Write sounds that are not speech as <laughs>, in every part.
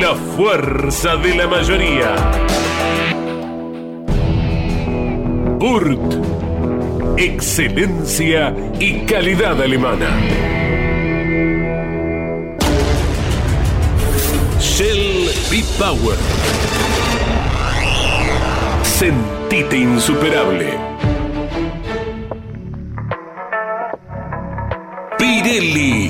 La fuerza de la mayoría. Burt. Excelencia y calidad alemana. Shell B-Power. Sentite insuperable. Pirelli.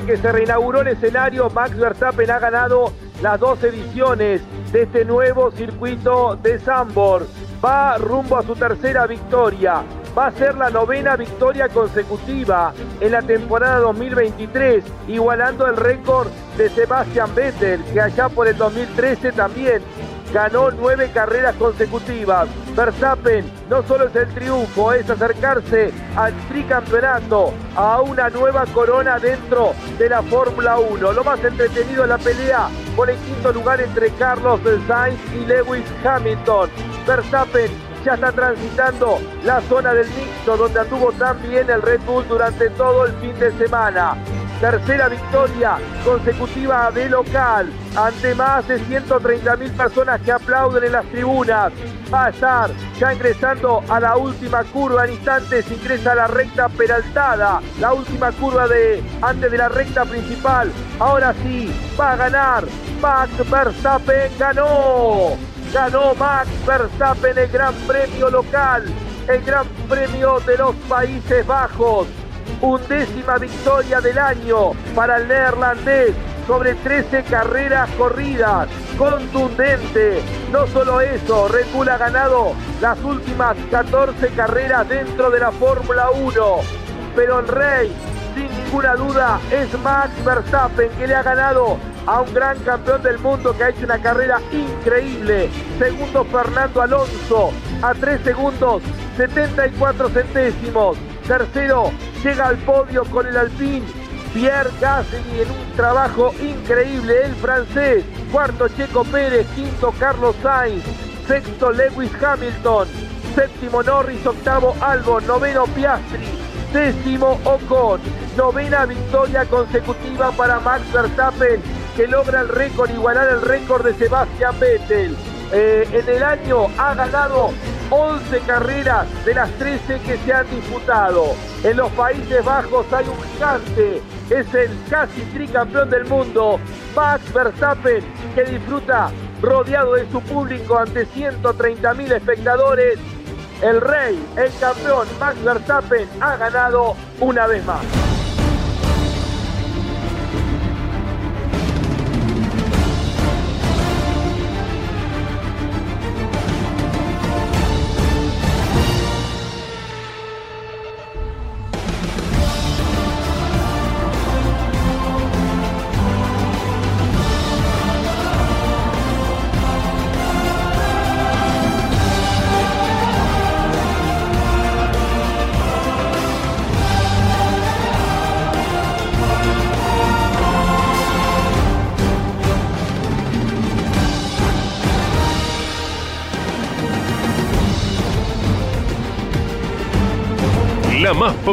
Desde que se reinauguró el escenario, Max Verstappen ha ganado las dos ediciones de este nuevo circuito de Zandvoort. Va rumbo a su tercera victoria. Va a ser la novena victoria consecutiva en la temporada 2023, igualando el récord de Sebastian Vettel, que allá por el 2013 también ganó nueve carreras consecutivas. Verstappen no solo es el triunfo, es acercarse al tricampeonato, a una nueva corona dentro de la Fórmula 1. Lo más entretenido es la pelea por el quinto lugar entre Carlos Sainz y Lewis Hamilton. Verstappen ya está transitando la zona del mixto donde anduvo tan bien el Red Bull durante todo el fin de semana. Tercera victoria consecutiva de local ante más de 130 mil personas que aplauden en las tribunas. Va a estar ya ingresando a la última curva en instantes, ingresa a la recta peraltada, la última curva de antes de la recta principal. Ahora sí, va a ganar. Max Verstappen ganó. Ganó Max Verstappen el Gran Premio local, el Gran Premio de los Países Bajos undécima victoria del año para el neerlandés sobre 13 carreras corridas. Contundente. No solo eso, Red Bull ha ganado las últimas 14 carreras dentro de la Fórmula 1. Pero el rey, sin ninguna duda, es Max Verstappen que le ha ganado a un gran campeón del mundo que ha hecho una carrera increíble. Segundo Fernando Alonso a 3 segundos 74 centésimos. Tercero llega al podio con el Alpine. Pierre Gasly en un trabajo increíble, el francés. Cuarto Checo Pérez, quinto Carlos Sainz, sexto Lewis Hamilton, séptimo Norris, octavo Albon, noveno Piastri, décimo Ocon. Novena victoria consecutiva para Max Verstappen que logra el récord, igualar el récord de Sebastian Vettel. Eh, en el año ha ganado 11 carreras de las 13 que se han disputado. En los Países Bajos hay un gigante, es el casi tricampeón del mundo, Max Verstappen, que disfruta rodeado de su público ante 130 mil espectadores. El rey, el campeón Max Verstappen ha ganado una vez más.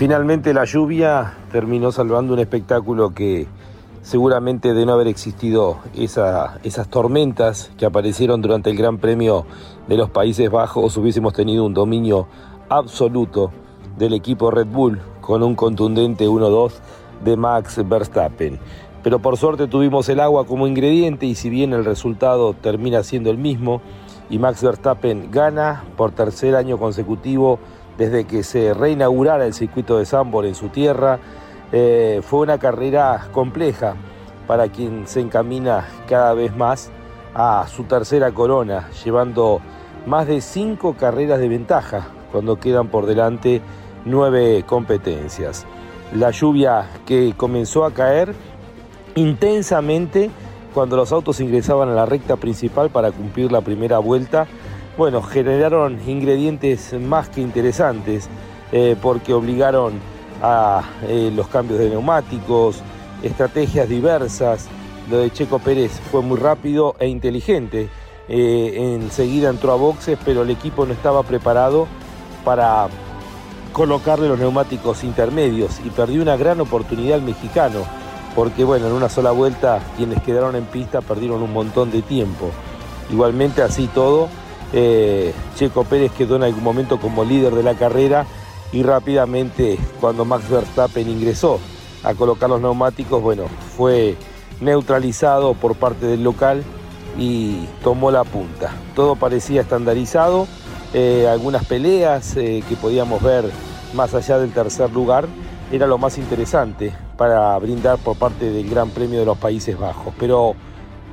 Finalmente la lluvia terminó salvando un espectáculo que seguramente de no haber existido esas tormentas que aparecieron durante el Gran Premio de los Países Bajos hubiésemos tenido un dominio absoluto del equipo Red Bull con un contundente 1-2 de Max Verstappen. Pero por suerte tuvimos el agua como ingrediente y si bien el resultado termina siendo el mismo y Max Verstappen gana por tercer año consecutivo desde que se reinaugurara el circuito de Zambor en su tierra. Eh, fue una carrera compleja para quien se encamina cada vez más a su tercera corona, llevando más de cinco carreras de ventaja cuando quedan por delante nueve competencias. La lluvia que comenzó a caer intensamente cuando los autos ingresaban a la recta principal para cumplir la primera vuelta bueno, generaron ingredientes más que interesantes eh, porque obligaron a eh, los cambios de neumáticos, estrategias diversas. Lo de Checo Pérez fue muy rápido e inteligente. Eh, enseguida entró a boxes, pero el equipo no estaba preparado para colocarle los neumáticos intermedios y perdió una gran oportunidad el mexicano, porque bueno, en una sola vuelta quienes quedaron en pista perdieron un montón de tiempo. Igualmente así todo, eh, Checo Pérez quedó en algún momento como líder de la carrera y rápidamente cuando Max Verstappen ingresó a colocar los neumáticos, bueno, fue neutralizado por parte del local y tomó la punta. Todo parecía estandarizado, eh, algunas peleas eh, que podíamos ver más allá del tercer lugar era lo más interesante para brindar por parte del Gran Premio de los Países Bajos. Pero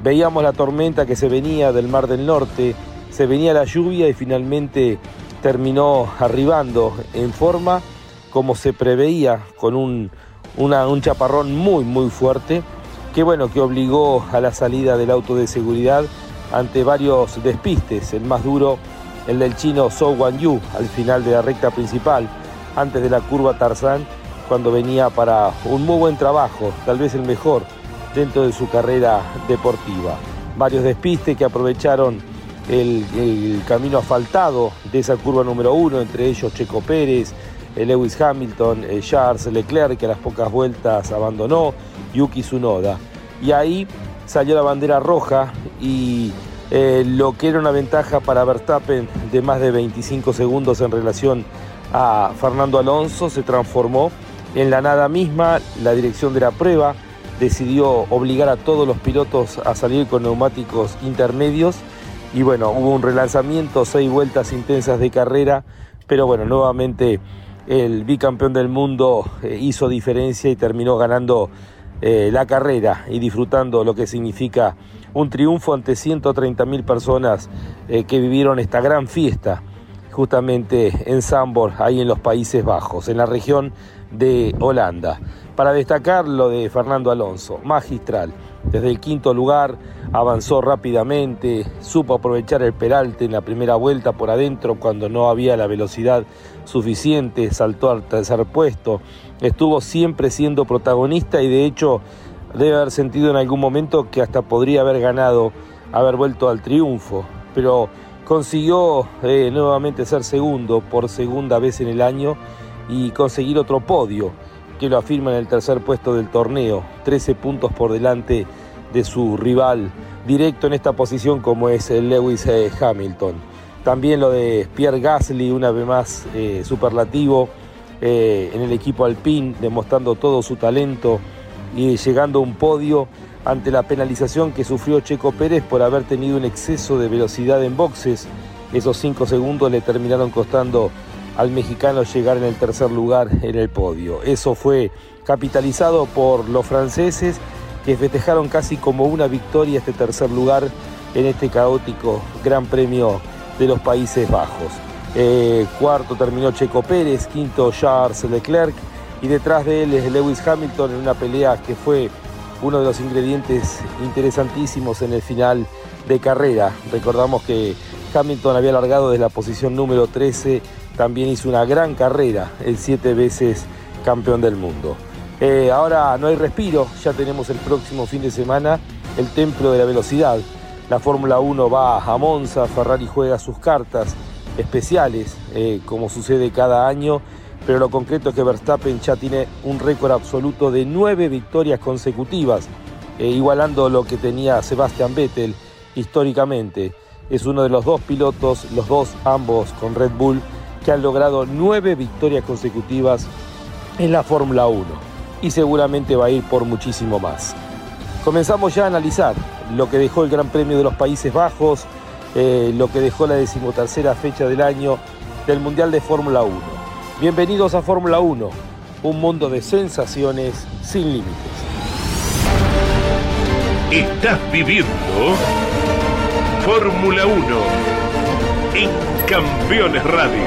veíamos la tormenta que se venía del Mar del Norte, se venía la lluvia y finalmente terminó arribando en forma como se preveía con un, un chaparrón muy muy fuerte que bueno que obligó a la salida del auto de seguridad ante varios despistes, el más duro el del chino Zhou Yu al final de la recta principal, antes de la curva Tarzán, cuando venía para un muy buen trabajo, tal vez el mejor dentro de su carrera deportiva. Varios despistes que aprovecharon el, camino asfaltado de esa curva número uno, entre ellos Checo Pérez, eh, Lewis Hamilton, eh, Charles Leclerc, que a las pocas vueltas abandonó, Yuki Tsunoda. Y ahí salió la bandera roja y eh, lo que era una ventaja para Verstappen de más de 25 segundos en relación a Fernando Alonso se transformó en la nada misma, la dirección de la prueba decidió obligar a todos los pilotos a salir con neumáticos intermedios y bueno, hubo un relanzamiento, seis vueltas intensas de carrera, pero bueno, nuevamente el bicampeón del mundo eh, hizo diferencia y terminó ganando eh, la carrera y disfrutando lo que significa un triunfo ante 130 mil personas eh, que vivieron esta gran fiesta justamente en Zambor, ahí en los Países Bajos, en la región de Holanda. Para destacar lo de Fernando Alonso, magistral. Desde el quinto lugar avanzó rápidamente, supo aprovechar el peralte en la primera vuelta por adentro cuando no había la velocidad suficiente, saltó al tercer puesto, estuvo siempre siendo protagonista y de hecho debe haber sentido en algún momento que hasta podría haber ganado, haber vuelto al triunfo, pero consiguió eh, nuevamente ser segundo por segunda vez en el año y conseguir otro podio que lo afirma en el tercer puesto del torneo, 13 puntos por delante de su rival directo en esta posición como es Lewis eh, Hamilton. También lo de Pierre Gasly, una vez más eh, superlativo eh, en el equipo Alpine, demostrando todo su talento y llegando a un podio ante la penalización que sufrió Checo Pérez por haber tenido un exceso de velocidad en boxes. Esos cinco segundos le terminaron costando al mexicano llegar en el tercer lugar en el podio. Eso fue capitalizado por los franceses que festejaron casi como una victoria este tercer lugar en este caótico Gran Premio de los Países Bajos. Eh, cuarto terminó Checo Pérez, quinto Charles Leclerc y detrás de él es Lewis Hamilton en una pelea que fue uno de los ingredientes interesantísimos en el final de carrera. Recordamos que Hamilton había largado desde la posición número 13, también hizo una gran carrera, el siete veces campeón del mundo. Eh, ahora no hay respiro, ya tenemos el próximo fin de semana el Templo de la Velocidad. La Fórmula 1 va a Monza, Ferrari juega sus cartas especiales, eh, como sucede cada año, pero lo concreto es que Verstappen ya tiene un récord absoluto de nueve victorias consecutivas, eh, igualando lo que tenía Sebastian Vettel históricamente. Es uno de los dos pilotos, los dos ambos con Red Bull, que han logrado nueve victorias consecutivas en la Fórmula 1 y seguramente va a ir por muchísimo más. Comenzamos ya a analizar lo que dejó el Gran Premio de los Países Bajos, eh, lo que dejó la decimotercera fecha del año del Mundial de Fórmula 1. Bienvenidos a Fórmula 1, un mundo de sensaciones sin límites. Estás viviendo Fórmula 1 en Campeones Radio.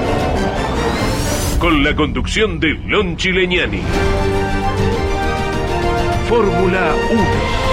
Con la conducción de Lon Chileñani. Fórmula 1.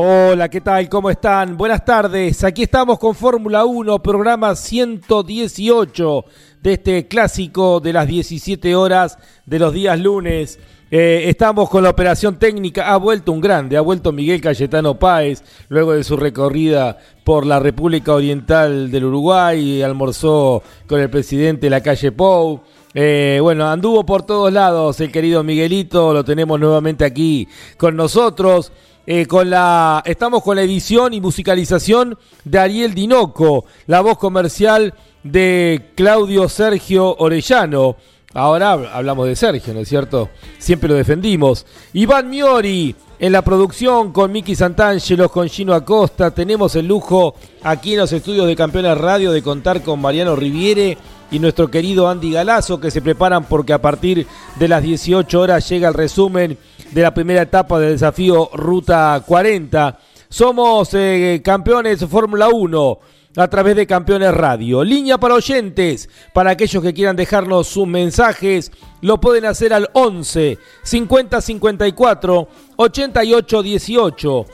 Hola, ¿qué tal? ¿Cómo están? Buenas tardes. Aquí estamos con Fórmula 1, programa 118 de este clásico de las 17 horas de los días lunes. Eh, estamos con la operación técnica. Ha vuelto un grande, ha vuelto Miguel Cayetano Páez, luego de su recorrida por la República Oriental del Uruguay, almorzó con el presidente de la calle Pou. Eh, bueno, anduvo por todos lados el querido Miguelito, lo tenemos nuevamente aquí con nosotros. Eh, con la, estamos con la edición y musicalización de Ariel Dinoco, la voz comercial de Claudio Sergio Orellano. Ahora hablamos de Sergio, ¿no es cierto? Siempre lo defendimos. Iván Miori en la producción con Miki Santangelo, con Gino Acosta. Tenemos el lujo aquí en los estudios de Campeones Radio de contar con Mariano Riviere y nuestro querido Andy Galazo que se preparan porque a partir de las 18 horas llega el resumen de la primera etapa del desafío Ruta 40. Somos eh, campeones Fórmula 1 a través de Campeones Radio. Línea para oyentes, para aquellos que quieran dejarnos sus mensajes, lo pueden hacer al 11 50 54 88 18.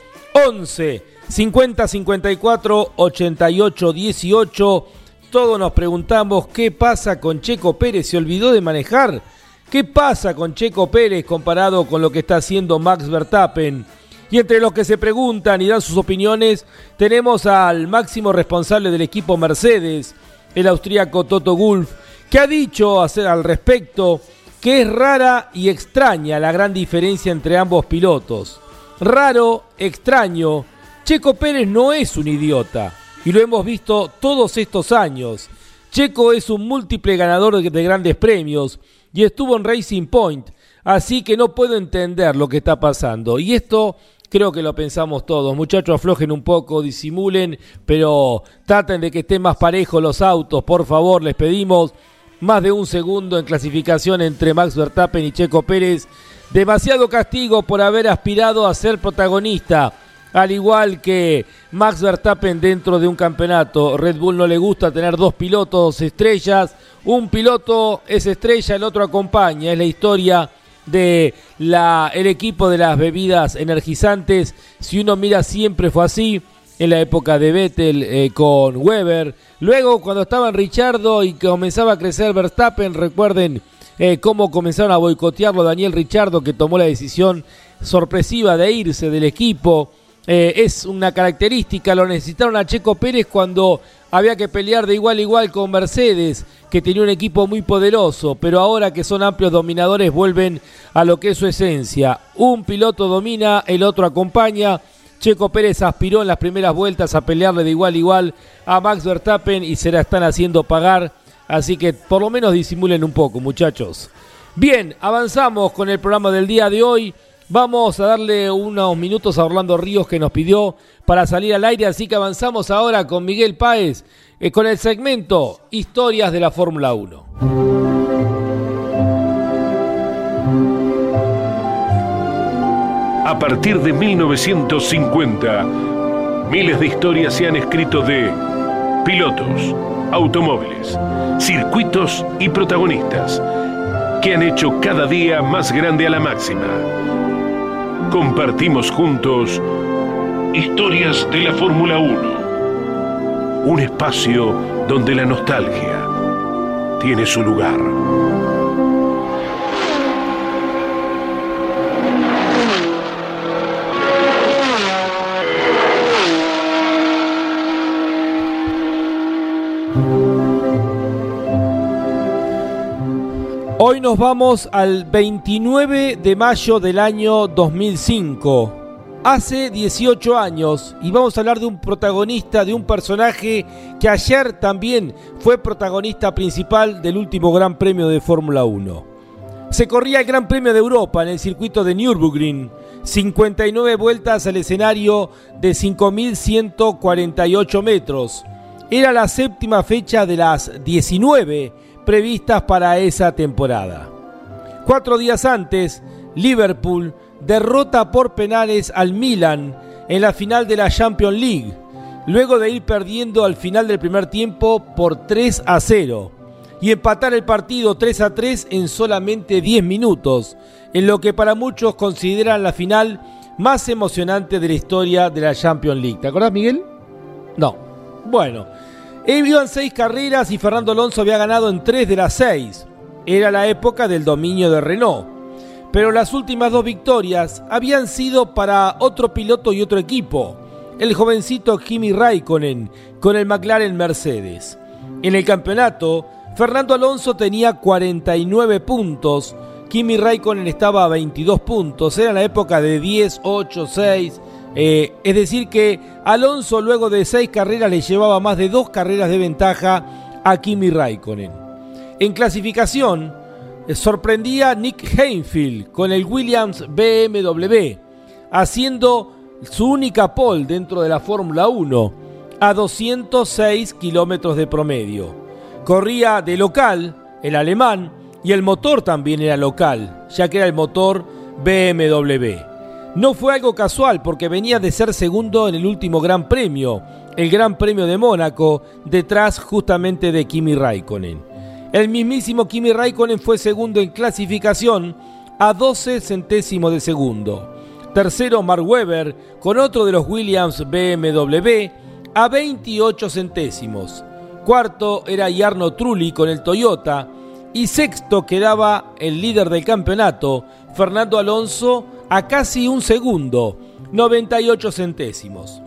11 50 54 88 18. Todos nos preguntamos qué pasa con Checo Pérez, se olvidó de manejar. ¿Qué pasa con Checo Pérez comparado con lo que está haciendo Max Verstappen? Y entre los que se preguntan y dan sus opiniones, tenemos al máximo responsable del equipo Mercedes, el austríaco Toto Gulf, que ha dicho al respecto que es rara y extraña la gran diferencia entre ambos pilotos. Raro, extraño, Checo Pérez no es un idiota, y lo hemos visto todos estos años. Checo es un múltiple ganador de grandes premios, y estuvo en Racing Point. Así que no puedo entender lo que está pasando. Y esto creo que lo pensamos todos. Muchachos, aflojen un poco, disimulen, pero traten de que estén más parejos los autos. Por favor, les pedimos más de un segundo en clasificación entre Max Verstappen y Checo Pérez. Demasiado castigo por haber aspirado a ser protagonista. Al igual que Max Verstappen dentro de un campeonato, Red Bull no le gusta tener dos pilotos estrellas un piloto es estrella, el otro acompaña. Es la historia de la, equipo de las bebidas energizantes. Si uno mira, siempre fue así. En la época de Vettel eh, con Weber. Luego, cuando estaban Richardo y comenzaba a crecer Verstappen, recuerden eh, cómo comenzaron a boicotearlo Daniel Richardo, que tomó la decisión sorpresiva de irse del equipo. Eh, es una característica, lo necesitaron a Checo Pérez cuando había que pelear de igual a igual con Mercedes, que tenía un equipo muy poderoso, pero ahora que son amplios dominadores vuelven a lo que es su esencia. Un piloto domina, el otro acompaña. Checo Pérez aspiró en las primeras vueltas a pelearle de igual a igual a Max Verstappen y se la están haciendo pagar. Así que por lo menos disimulen un poco, muchachos. Bien, avanzamos con el programa del día de hoy. Vamos a darle unos minutos a Orlando Ríos que nos pidió para salir al aire, así que avanzamos ahora con Miguel Páez eh, con el segmento Historias de la Fórmula 1. A partir de 1950, miles de historias se han escrito de pilotos, automóviles, circuitos y protagonistas que han hecho cada día más grande a la máxima. Compartimos juntos historias de la Fórmula 1. Un espacio donde la nostalgia tiene su lugar. Hoy nos vamos al 29 de mayo del año 2005. Hace 18 años y vamos a hablar de un protagonista, de un personaje que ayer también fue protagonista principal del último Gran Premio de Fórmula 1. Se corría el Gran Premio de Europa en el circuito de Nürburgring, 59 vueltas al escenario de 5.148 metros. Era la séptima fecha de las 19 previstas para esa temporada. Cuatro días antes, Liverpool derrota por penales al Milan en la final de la Champions League, luego de ir perdiendo al final del primer tiempo por 3 a 0 y empatar el partido 3 a 3 en solamente 10 minutos, en lo que para muchos consideran la final más emocionante de la historia de la Champions League. ¿Te acordás, Miguel? No. Bueno, Iban seis carreras y Fernando Alonso había ganado en tres de las seis. Era la época del dominio de Renault. Pero las últimas dos victorias habían sido para otro piloto y otro equipo, el jovencito Kimi Raikkonen con el McLaren Mercedes. En el campeonato, Fernando Alonso tenía 49 puntos, Kimi Raikkonen estaba a 22 puntos, era la época de 10, 8, 6, eh, es decir, que Alonso luego de seis carreras le llevaba más de dos carreras de ventaja a Kimi Raikkonen. En clasificación, eh, sorprendía Nick Heinfield con el Williams BMW, haciendo su única pole dentro de la Fórmula 1 a 206 kilómetros de promedio. Corría de local, el alemán, y el motor también era local, ya que era el motor BMW. No fue algo casual porque venía de ser segundo en el último Gran Premio, el Gran Premio de Mónaco, detrás justamente de Kimi Raikkonen. El mismísimo Kimi Raikkonen fue segundo en clasificación a 12 centésimos de segundo. Tercero Mark Webber con otro de los Williams BMW a 28 centésimos. Cuarto era Jarno Trulli con el Toyota y sexto quedaba el líder del campeonato, Fernando Alonso, a casi un segundo, 98 centésimos.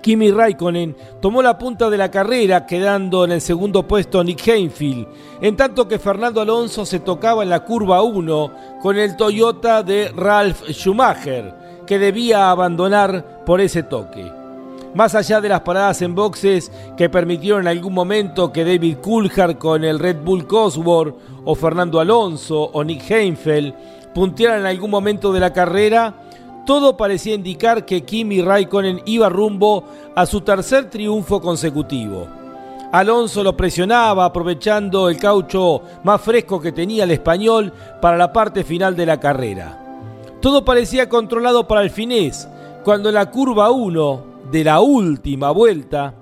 Kimi Raikkonen tomó la punta de la carrera, quedando en el segundo puesto Nick Heinfield, en tanto que Fernando Alonso se tocaba en la curva 1 con el Toyota de Ralf Schumacher, que debía abandonar por ese toque. Más allá de las paradas en boxes que permitieron en algún momento que David Coulthard con el Red Bull Cosworth o Fernando Alonso o Nick Heinfield puntearan en algún momento de la carrera, todo parecía indicar que Kimi Raikkonen iba rumbo a su tercer triunfo consecutivo. Alonso lo presionaba aprovechando el caucho más fresco que tenía el español para la parte final de la carrera. Todo parecía controlado para el finés, cuando en la curva 1 de la última vuelta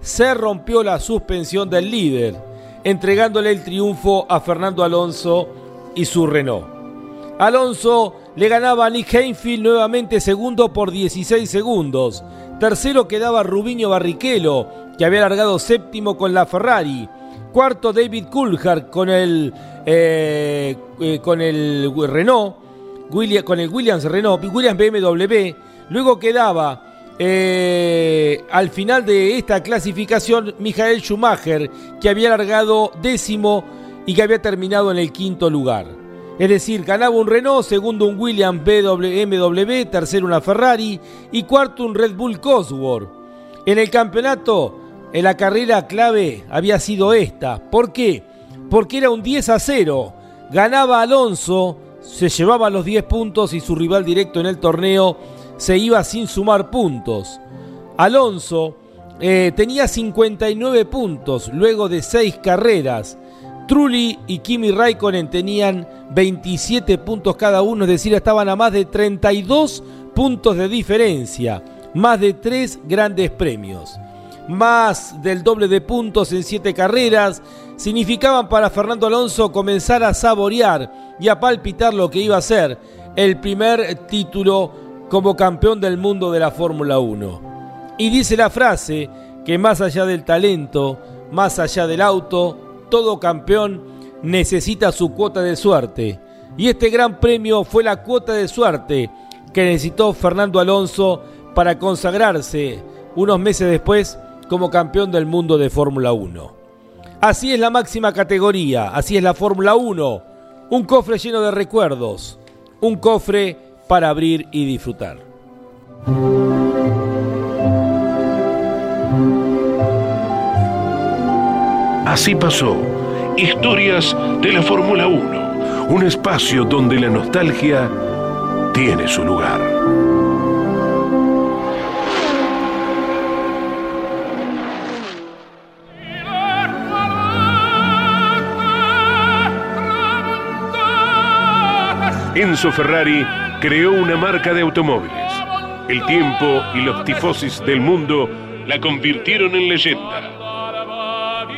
se rompió la suspensión del líder, entregándole el triunfo a Fernando Alonso y su Renault. Alonso le ganaba a Nick Heinfield nuevamente segundo por 16 segundos. Tercero quedaba Rubinho Barrichello, que había largado séptimo con la Ferrari. Cuarto David Coulthard con el, eh, eh, con el Renault, con el Williams Renault, Williams BMW. Luego quedaba eh, al final de esta clasificación Michael Schumacher, que había largado décimo y que había terminado en el quinto lugar. Es decir, ganaba un Renault, segundo un Williams BMW, tercero una Ferrari y cuarto un Red Bull Cosworth. En el campeonato, en la carrera clave había sido esta. ¿Por qué? Porque era un 10 a 0. Ganaba Alonso se llevaba los 10 puntos y su rival directo en el torneo se iba sin sumar puntos. Alonso eh, tenía 59 puntos luego de 6 carreras. Trulli y Kimi Raikkonen tenían 27 puntos cada uno, es decir, estaban a más de 32 puntos de diferencia, más de 3 grandes premios. Más del doble de puntos en 7 carreras significaban para Fernando Alonso comenzar a saborear y a palpitar lo que iba a ser el primer título como campeón del mundo de la Fórmula 1. Y dice la frase que más allá del talento, más allá del auto, todo campeón necesita su cuota de suerte. Y este gran premio fue la cuota de suerte que necesitó Fernando Alonso para consagrarse unos meses después como campeón del mundo de Fórmula 1. Así es la máxima categoría, así es la Fórmula 1, un cofre lleno de recuerdos, un cofre para abrir y disfrutar. Así pasó. Historias de la Fórmula 1. Un espacio donde la nostalgia tiene su lugar. Enzo Ferrari creó una marca de automóviles. El tiempo y los tifosis del mundo la convirtieron en leyenda.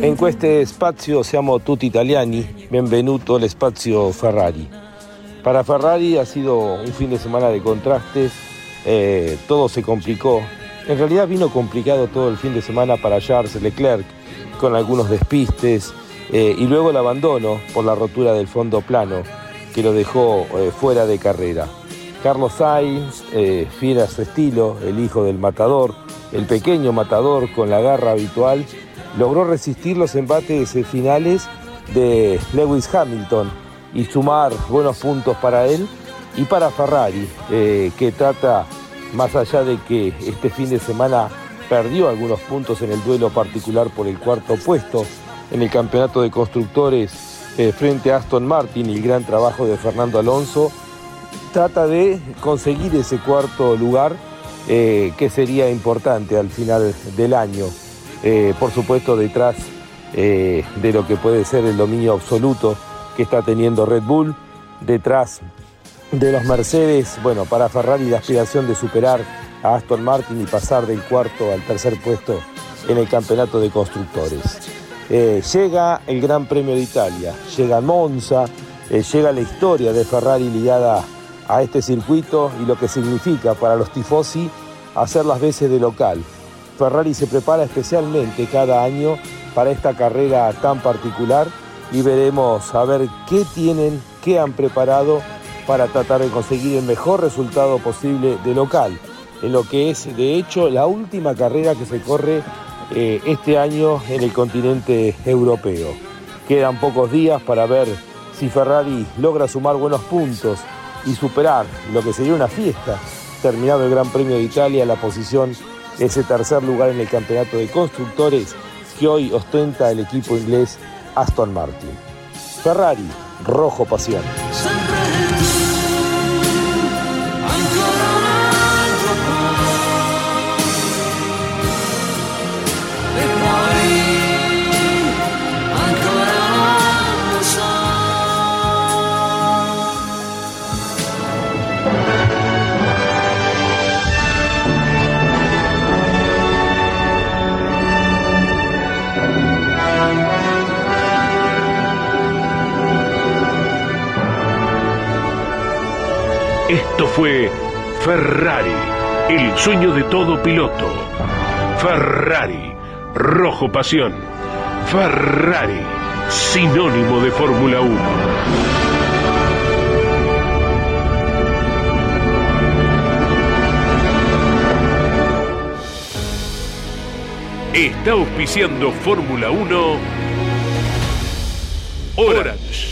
In questo spazio siamo tutti italiani, benvenuto al spazio Ferrari. Para Ferrari ha sido un fin de semana de contrastes, eh, todo se complicó. En realidad vino complicado todo el fin de semana para Charles Leclerc, con algunos despistes eh, y luego el abandono por la rotura del fondo plano, que lo dejó eh, fuera de carrera. Carlos Sainz, eh, fiel a su estilo, el hijo del matador, el pequeño matador con la garra habitual, logró resistir los embates finales de Lewis Hamilton y sumar buenos puntos para él y para Ferrari, que trata, más allá de que este fin de semana perdió algunos puntos en el duelo particular por el cuarto puesto en el campeonato de constructores eh, frente a Aston Martin y el gran trabajo de Fernando Alonso, trata de conseguir ese cuarto lugar eh, que sería importante al final del año. Eh, por supuesto detrás de lo que puede ser el dominio absoluto que está teniendo Red Bull, detrás de los Mercedes, bueno, para Ferrari la aspiración de superar Aston Martin y pasar del cuarto al tercer puesto en el campeonato de constructores. llega el Gran Premio de Italia, llega Monza, llega la historia de Ferrari ligada a este circuito y lo que significa para los tifosi hacer las veces de local. Ferrari se prepara especialmente cada año para esta carrera tan particular y veremos a ver qué tienen, qué han preparado para tratar de conseguir el mejor resultado posible de local, en lo que es de hecho la última carrera que se corre eh, este año en el continente europeo. Quedan pocos días para ver si Ferrari logra sumar buenos puntos y superar lo que sería una fiesta, terminado el Gran Premio de Italia, la posición, ese tercer lugar en el campeonato de constructores que hoy ostenta el equipo inglés Aston Martin. Ferrari, rojo pasión. Esto fue Ferrari, el sueño de todo piloto. Ferrari, rojo pasión. Ferrari, sinónimo de Fórmula 1. Está auspiciando Fórmula 1 Orange.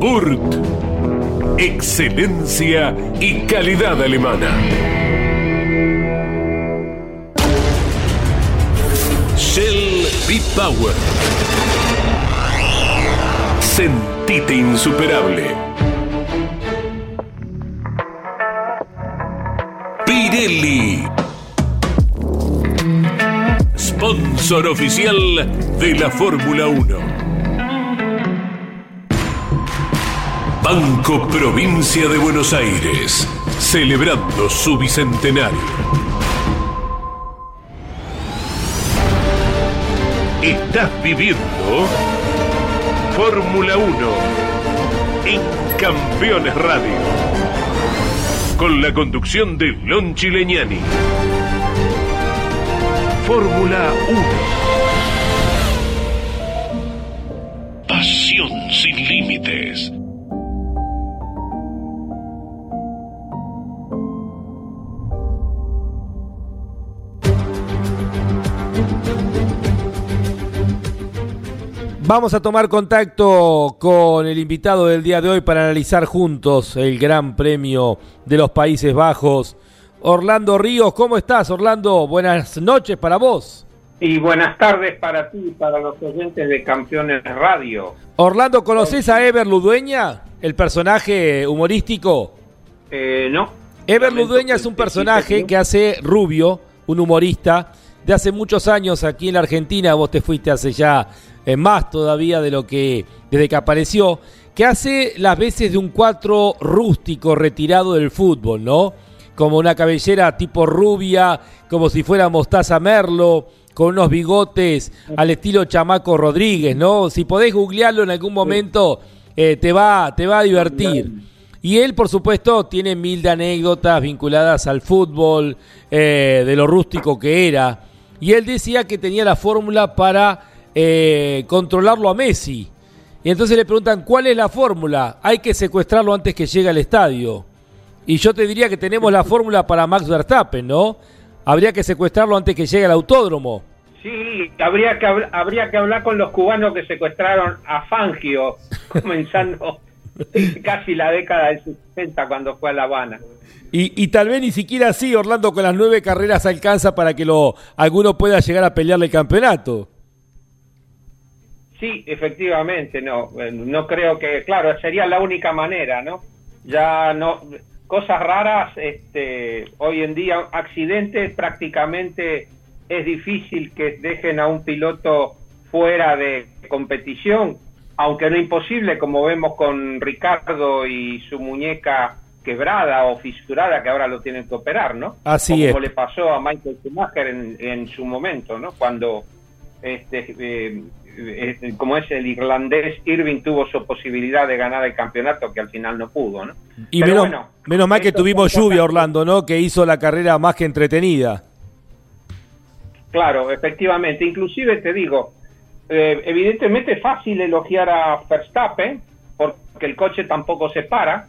Burt. Excelencia y calidad alemana. Shell B-Power. Sentite insuperable. Pirelli. Sponsor oficial de la Fórmula 1. Banco Provincia de Buenos Aires, celebrando su bicentenario. Estás viviendo Fórmula 1 en Campeones Radio, con la conducción de Lon Chileñani. Fórmula 1. Vamos a tomar contacto con el invitado del día de hoy para analizar juntos el Gran Premio de los Países Bajos. Orlando Ríos, ¿cómo estás Orlando? Buenas noches para vos. Y buenas tardes para ti y para los oyentes de Campeones Radio. Orlando, ¿conoces a Ever Ludueña, el personaje humorístico? Eh, no. Ever Ludueña es un personaje que hace Rubio, un humorista de hace muchos años aquí en la Argentina. Vos te fuiste hace ya eh, más todavía de lo que desde que apareció, que hace las veces de un cuatro rústico retirado del fútbol, ¿no? Como una cabellera tipo rubia, como si fuera Mostaza Merlo, con unos bigotes al estilo Chamaco Rodríguez, ¿no? Si podés googlearlo en algún momento, eh, te, va, te va a divertir. Y él, por supuesto, tiene mil de anécdotas vinculadas al fútbol, eh, de lo rústico que era. Y él decía que tenía la fórmula para eh, controlarlo a Messi. Y entonces le preguntan, ¿cuál es la fórmula? Hay que secuestrarlo antes que llegue al estadio. Y yo te diría que tenemos la fórmula para Max Verstappen, ¿no? Habría que secuestrarlo antes que llegue al autódromo. Sí, habría que, habría que hablar con los cubanos que secuestraron a Fangio, <laughs> comenzando <laughs> casi la década del 60 cuando fue a La Habana. Y, y, tal vez ni siquiera así, Orlando, con las nueve carreras alcanza para que lo alguno pueda llegar a pelearle el campeonato. Sí, efectivamente, no, eh, no creo que, claro, sería la única manera, ¿no? Ya no, cosas raras, este, hoy en día accidentes prácticamente es difícil que dejen a un piloto fuera de competición, aunque no imposible, como vemos con Ricardo y su muñeca quebrada o fisurada que ahora lo tienen que operar, ¿no? Así como le pasó a Michael Schumacher en, en su momento, ¿no? Cuando este, eh, eh, como es el irlandés, Irving tuvo su posibilidad de ganar el campeonato que al final no pudo, ¿no? Y menos, menos mal que tuvimos lluvia, Orlando, ¿no? Que hizo la carrera más que entretenida. Claro, efectivamente. Inclusive te digo, eh, evidentemente es fácil elogiar a Verstappen porque el coche tampoco se para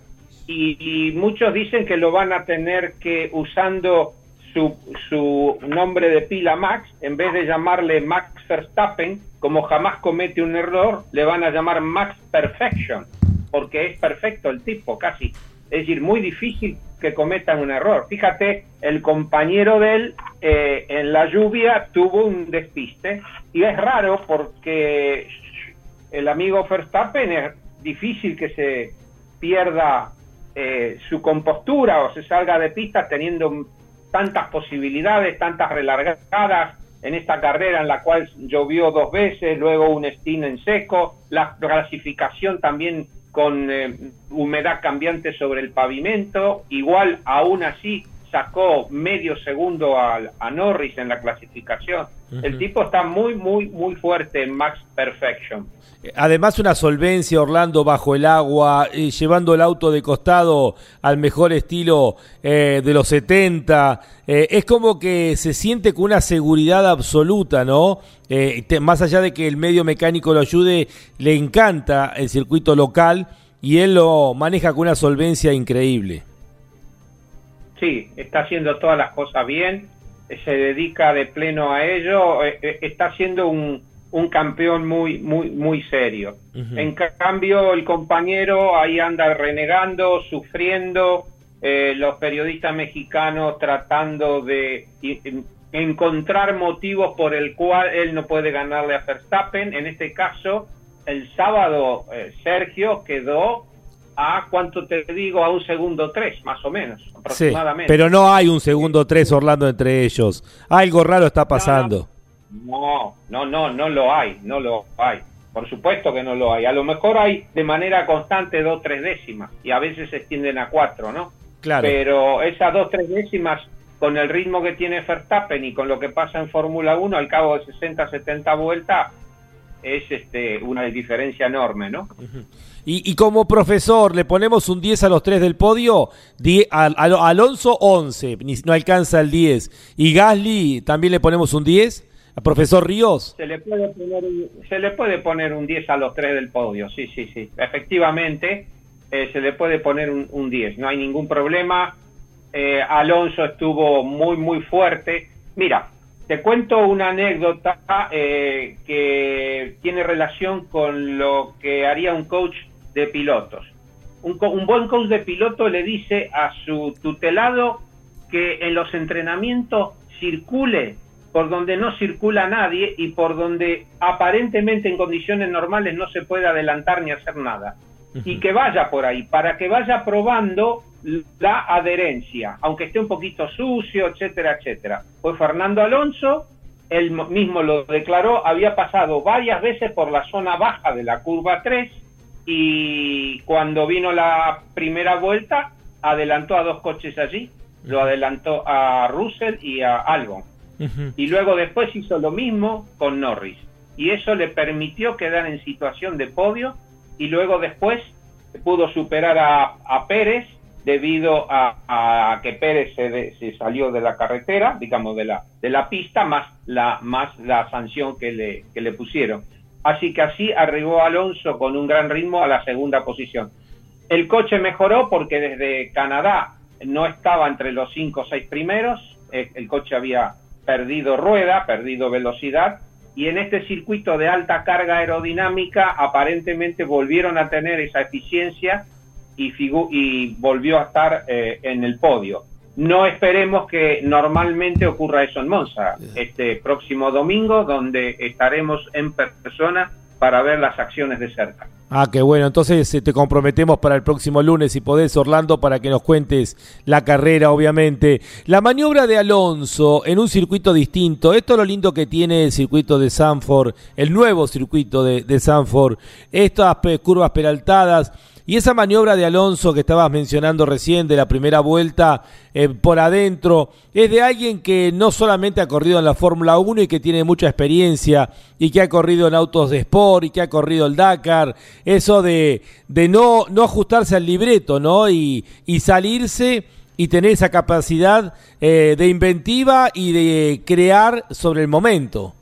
y, muchos dicen que lo van a tener que usando su, su nombre de pila Max, en vez de llamarle Max Verstappen, como jamás comete un error, le van a llamar Max Perfection, porque es perfecto el tipo, casi. Es decir, muy difícil que cometan un error. Fíjate, el compañero de él eh, en la lluvia tuvo un despiste y es raro porque el amigo Verstappen es difícil que se pierda eh, su compostura o se salga de pista teniendo tantas posibilidades, tantas relargadas en esta carrera en la cual llovió dos veces, luego un steam en seco, la clasificación también con eh, humedad cambiante sobre el pavimento, igual aún así sacó medio segundo a, a Norris en la clasificación. El tipo está muy, muy, muy fuerte en Max Perfection. Además una solvencia, Orlando, bajo el agua, llevando el auto de costado al mejor estilo eh, de los 70. Eh, es como que se siente con una seguridad absoluta, ¿no? Eh, más allá de que el medio mecánico lo ayude, le encanta el circuito local y él lo maneja con una solvencia increíble. Sí, está haciendo todas las cosas bien, se dedica de pleno a ello, está haciendo un un campeón muy, muy, muy serio. En cambio, el compañero ahí anda renegando, sufriendo, eh, los periodistas mexicanos tratando de encontrar motivos por el cual él no puede ganarle a Verstappen. En este caso, el sábado eh, Sergio quedó a, ¿cuánto te digo? A un segundo tres, más o menos, aproximadamente. pero no hay un segundo tres, Orlando, entre ellos. Algo raro está pasando. No, no, no, no lo hay, no lo hay. Por supuesto que no lo hay. A lo mejor hay de manera constante dos, tres décimas y a veces se extienden a cuatro, ¿no? Claro. Pero esas dos, tres décimas con el ritmo que tiene Verstappen y con lo que pasa en Fórmula 1 al cabo de 60, 70 vueltas es este una diferencia enorme, ¿no? Y, como profesor, ¿le ponemos un 10 a los tres del podio? Alonso 11, no alcanza el 10. ¿Y Gasly también le ponemos un 10? ¿A profesor Ríos? Se le, puede poner un, se le puede poner un 10 a los tres del podio, sí, sí, sí. Efectivamente, eh, se le puede poner un, 10, no hay ningún problema. Eh, Alonso estuvo muy, muy fuerte. Mira, te cuento una anécdota eh, que tiene relación con lo que haría un coach de pilotos. Un, un buen coach de piloto le dice a su tutelado que en los entrenamientos circule por donde no circula nadie y por donde aparentemente en condiciones normales no se puede adelantar ni hacer nada. Y que vaya por ahí, para que vaya probando la adherencia, aunque esté un poquito sucio, etcétera, etcétera. Pues Fernando Alonso, él mismo lo declaró, había pasado varias veces por la zona baja de la curva 3 y cuando vino la primera vuelta adelantó a dos coches allí, lo adelantó a Russell y a Albon y luego después hizo lo mismo con Norris. Y eso le permitió quedar en situación de podio y luego después pudo superar a, Pérez debido a, que Pérez se, salió de la carretera, digamos de la, de la pista, más la, más la sanción que le, que le pusieron. Así que así arribó Alonso con un gran ritmo a la segunda posición. El coche mejoró porque desde Canadá no estaba entre los cinco o seis primeros, eh, el coche había perdido rueda, perdido velocidad, y en este circuito de alta carga aerodinámica aparentemente volvieron a tener esa eficiencia y, y volvió a estar eh, en el podio. No esperemos que normalmente ocurra eso en Monza, este próximo domingo, donde estaremos en persona para ver las acciones de cerca. Ah, qué bueno. Entonces eh, te comprometemos para el próximo lunes, si podés, Orlando, para que nos cuentes la carrera, obviamente. La maniobra de Alonso en un circuito distinto. Esto es lo lindo que tiene el circuito de Sanford, el nuevo circuito de, de Sanford. Estas curvas peraltadas y esa maniobra de Alonso que estabas mencionando recién de la primera vuelta eh, por adentro es de alguien que no solamente ha corrido en la Fórmula 1 y que tiene mucha experiencia y que ha corrido en autos de sport y que ha corrido el Dakar. Eso de, de no, no ajustarse al libreto, ¿no? Y, y salirse y tener esa capacidad eh, de inventiva y de crear sobre el momento.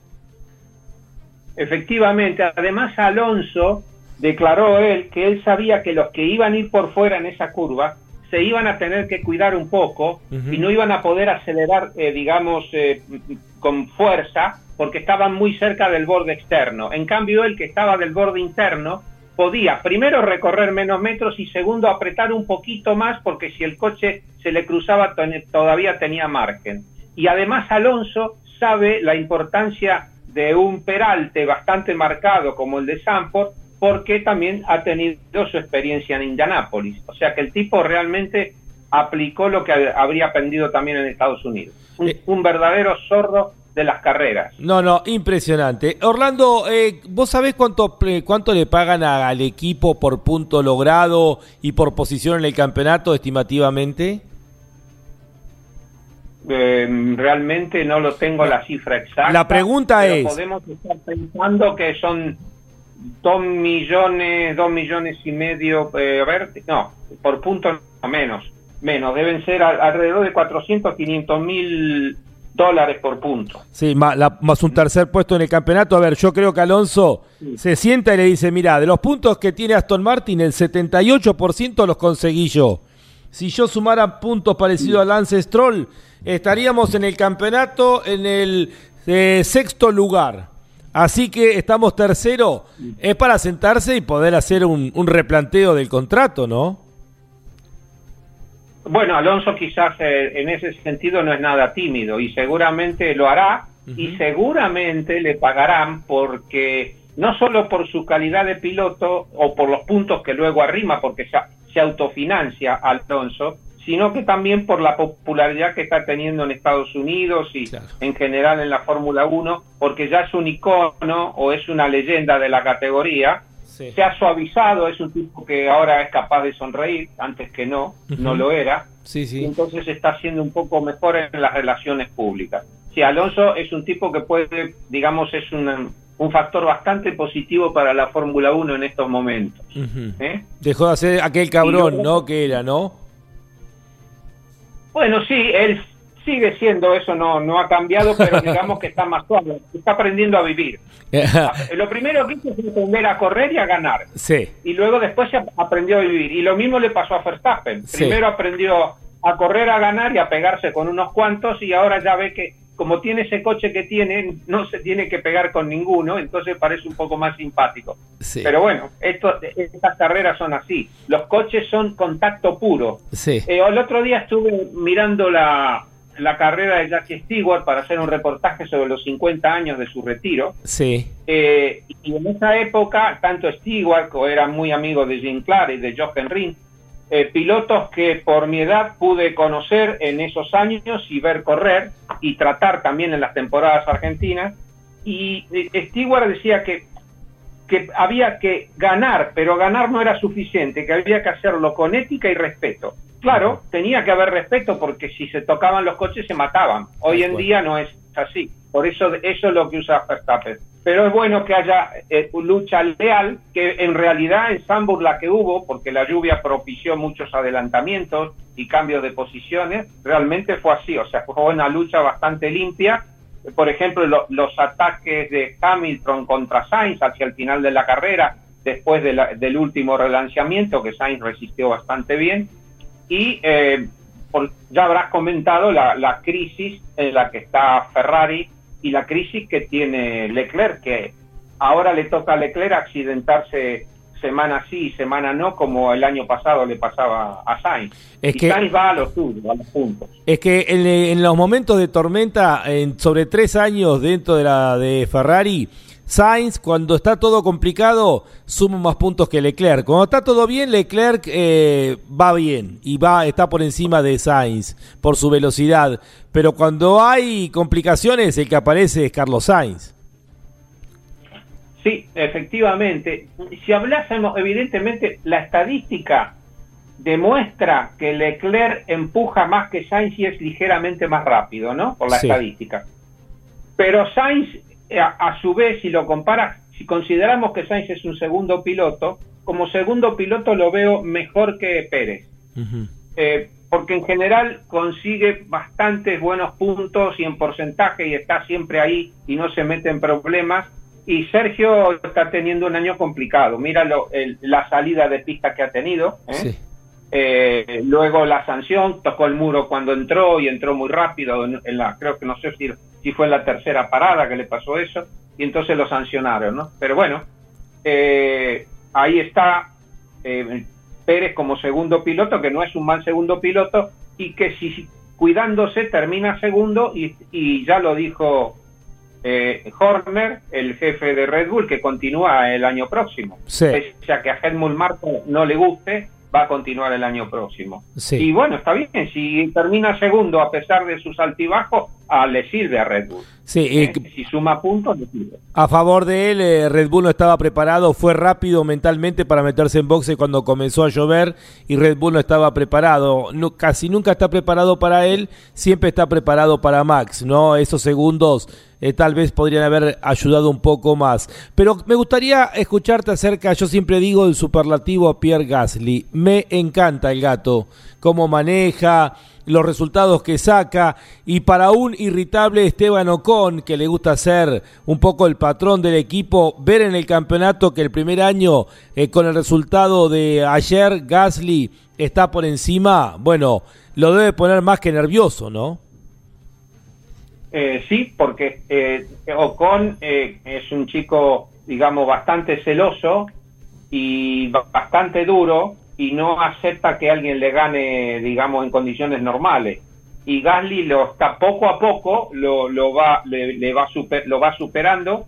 Efectivamente, además Alonso declaró él que él sabía que los que iban a ir por fuera en esa curva se iban a tener que cuidar un poco y no iban a poder acelerar, eh, digamos, eh, con fuerza porque estaban muy cerca del borde externo. En cambio, él que estaba del borde interno podía, primero, recorrer menos metros y segundo, apretar un poquito más porque si el coche se le cruzaba todavía tenía margen. Y además Alonso sabe la importancia de un peralte bastante marcado como el de Sanford porque también ha tenido su experiencia en Indianápolis. O sea que el tipo realmente aplicó lo que habría aprendido también en Estados Unidos. Un, Eh. un verdadero sordo de las carreras. No, no, impresionante. Orlando, eh, ¿vos sabés cuánto, cuánto le pagan a- al equipo por punto logrado y por posición en el campeonato estimativamente? Eh, realmente no lo tengo la cifra exacta. La pregunta es- Podemos estar pensando que son dos millones, dos millones y medio, eh, a ver, no, por punto no, menos, menos, deben ser al- alrededor de 400, 500 mil dólares por punto. Sí, más, la- más un tercer puesto en el campeonato. A ver, yo creo que Alonso se sienta y le dice, mira, de los puntos que tiene Aston Martin, el 78% los conseguí yo. Si yo sumara puntos parecidos a Lance Stroll, estaríamos en el campeonato en el eh, sexto lugar. Así que estamos tercero. Es para sentarse y poder hacer un, un replanteo del contrato, ¿no? Bueno, Alonso quizás eh, en ese sentido no es nada tímido y seguramente lo hará y seguramente le pagarán porque no solo por su calidad de piloto o por los puntos que luego arrima porque se, se autofinancia Alonso, sino que también por la popularidad que está teniendo en Estados Unidos y Claro. en general en la Fórmula 1, porque ya es un icono o es una leyenda de la categoría Sí. se ha suavizado, es un tipo que ahora es capaz de sonreír, antes que no, no lo era, Sí, y entonces está haciendo un poco mejor en las relaciones públicas. Sí, Alonso es un tipo que puede, digamos, es un, un factor bastante positivo para la Fórmula 1 en estos momentos. ¿eh? Dejó de hacer aquel cabrón, luego- ¿no? Que era, ¿no? Bueno, sí, él sigue siendo eso, no, no ha cambiado, pero <laughs> digamos que está más suave, está aprendiendo a vivir. <laughs> Lo primero que hizo fue aprender a correr y a ganar. sí. y luego después aprendió a vivir. Y lo mismo le pasó a Verstappen. Sí. Primero aprendió a correr, a ganar y a pegarse con unos cuantos y ahora ya ve que como tiene ese coche que tiene, no se tiene que pegar con ninguno, entonces parece un poco más simpático. Sí. Pero bueno, esto, estas carreras son así. Los coches son contacto puro. Sí. Eh, el otro día estuve mirando la, la carrera de Jackie Stewart para hacer un reportaje sobre los 50 años de su retiro. Sí. Eh, y en esa época, tanto Stewart, que era muy amigo de Jim Clark y de Jochen Rindt, eh, pilotos que por mi edad pude conocer en esos años y ver correr y tratar también en las temporadas argentinas. Y eh, Stewart decía que, que había que ganar, pero ganar no era suficiente, que había que hacerlo con ética y respeto. Claro, tenía que haber respeto porque si se tocaban los coches se mataban. Hoy en día no es así. Por eso eso es lo que usa Verstappen. Pero es bueno que haya eh, lucha leal, que en realidad en Sambur la que hubo, porque la lluvia propició muchos adelantamientos y cambios de posiciones, realmente fue así. O sea, fue una lucha bastante limpia. Por ejemplo, lo- los ataques de Hamilton contra Sainz hacia el final de la carrera, después del último relanzamiento, que Sainz resistió bastante bien. Y eh, por- ya habrás comentado la, la crisis en la que está Ferrari y la crisis que tiene Leclerc, que ahora le toca a Leclerc accidentarse semana sí y semana no, como el año pasado le pasaba a Sainz. Es y que- Sainz va a los a los puntos. Es que en, en los momentos de tormenta, en, sobre tres años dentro de la de Ferrari, Sainz, cuando está todo complicado, suma más puntos que Leclerc. Cuando está todo bien, Leclerc eh, va bien y va está por encima de Sainz por su velocidad. Pero cuando hay complicaciones, el que aparece es Carlos Sainz. Sí, efectivamente. Si hablásemos, evidentemente, la estadística demuestra que Leclerc empuja más que Sainz y es ligeramente más rápido, ¿no? Por la Sí. estadística. Pero Sainz, a, a su vez, si lo comparas, si consideramos que Sainz es un segundo piloto, como segundo piloto lo veo mejor que Pérez. Eh, porque en general consigue bastantes buenos puntos y en porcentaje y está siempre ahí y no se mete en problemas. Y Sergio está teniendo un año complicado. Míralo, el- la salida de pista que ha tenido. ¿eh? Sí. Eh, luego la sanción, tocó el muro cuando entró y entró muy rápido. En, en la, creo que no sé si, si fue en la tercera parada que le pasó eso. Y entonces lo sancionaron, ¿no? Pero bueno, eh, ahí está eh, Pérez como segundo piloto, que no es un mal segundo piloto, y que si cuidándose termina segundo, y, y ya lo dijo eh, Horner, el jefe de Red Bull, que continúa el año próximo. Sí. Pese a que a Helmut Marko no le guste, va a continuar el año próximo. Sí. Y bueno, está bien, si termina segundo a pesar de sus altibajos, ah, le sirve a Red Bull. Sí, eh, Eh, si suma puntos, le sirve. A favor de él, eh, Red Bull no estaba preparado, fue rápido mentalmente para meterse en boxe cuando comenzó a llover y Red Bull no estaba preparado. No, casi nunca está preparado para él, siempre está preparado para Max, ¿no? Esos segundos eh, tal vez podrían haber ayudado un poco más. Pero me gustaría escucharte acerca, yo siempre digo el superlativo a Pierre Gasly. Me encanta el gato, cómo maneja, los resultados que saca y para un irritable Esteban Ocon que le gusta ser un poco el patrón del equipo, ver en el campeonato que el primer año eh, con el resultado de ayer Gasly está por encima, bueno, lo debe poner más que nervioso, ¿no? Eh, sí, porque eh, Ocon eh, es un chico, digamos, bastante celoso y ba- bastante duro y no acepta que alguien le gane, digamos, en condiciones normales. Y Gasly lo está poco a poco, lo, lo va, le, le va super- lo va superando.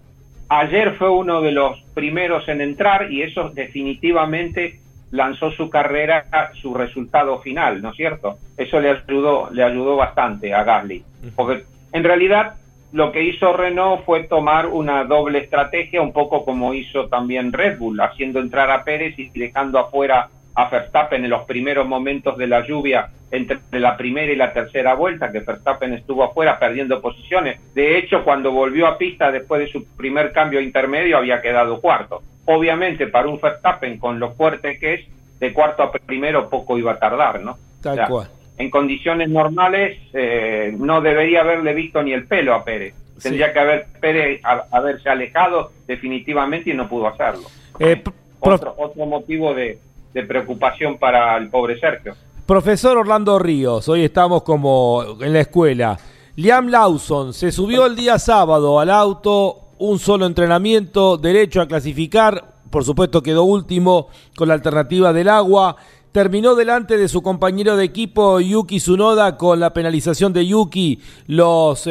Ayer fue uno de los primeros en entrar y eso definitivamente lanzó su carrera, su resultado final, ¿no es cierto? Eso le ayudó, le ayudó bastante a Gasly, porque en realidad lo que hizo Renault fue tomar una doble estrategia, un poco como hizo también Red Bull, haciendo entrar a Pérez y dejando afuera a Verstappen en los primeros momentos de la lluvia entre la primera y la tercera vuelta, que Verstappen estuvo afuera perdiendo posiciones. De hecho, cuando volvió a pista después de su primer cambio intermedio, había quedado cuarto. Obviamente, para un Verstappen con lo fuerte que es, de cuarto a primero poco iba a tardar, ¿no? Tal O sea, cual. En condiciones normales eh, no debería haberle visto ni el pelo a Pérez. Sí. Tendría que haber Pérez a- haberse alejado definitivamente y no pudo hacerlo. Eh, prof- otro, otro motivo de, de preocupación para el pobre Sergio. Profesor Orlando Ríos, hoy estamos como en la escuela. Liam Lawson se subió el día sábado al auto, un solo entrenamiento, derecho a clasificar, por supuesto quedó último con la alternativa del agua. Terminó delante de su compañero de equipo Yuki Tsunoda con la penalización de Yuki los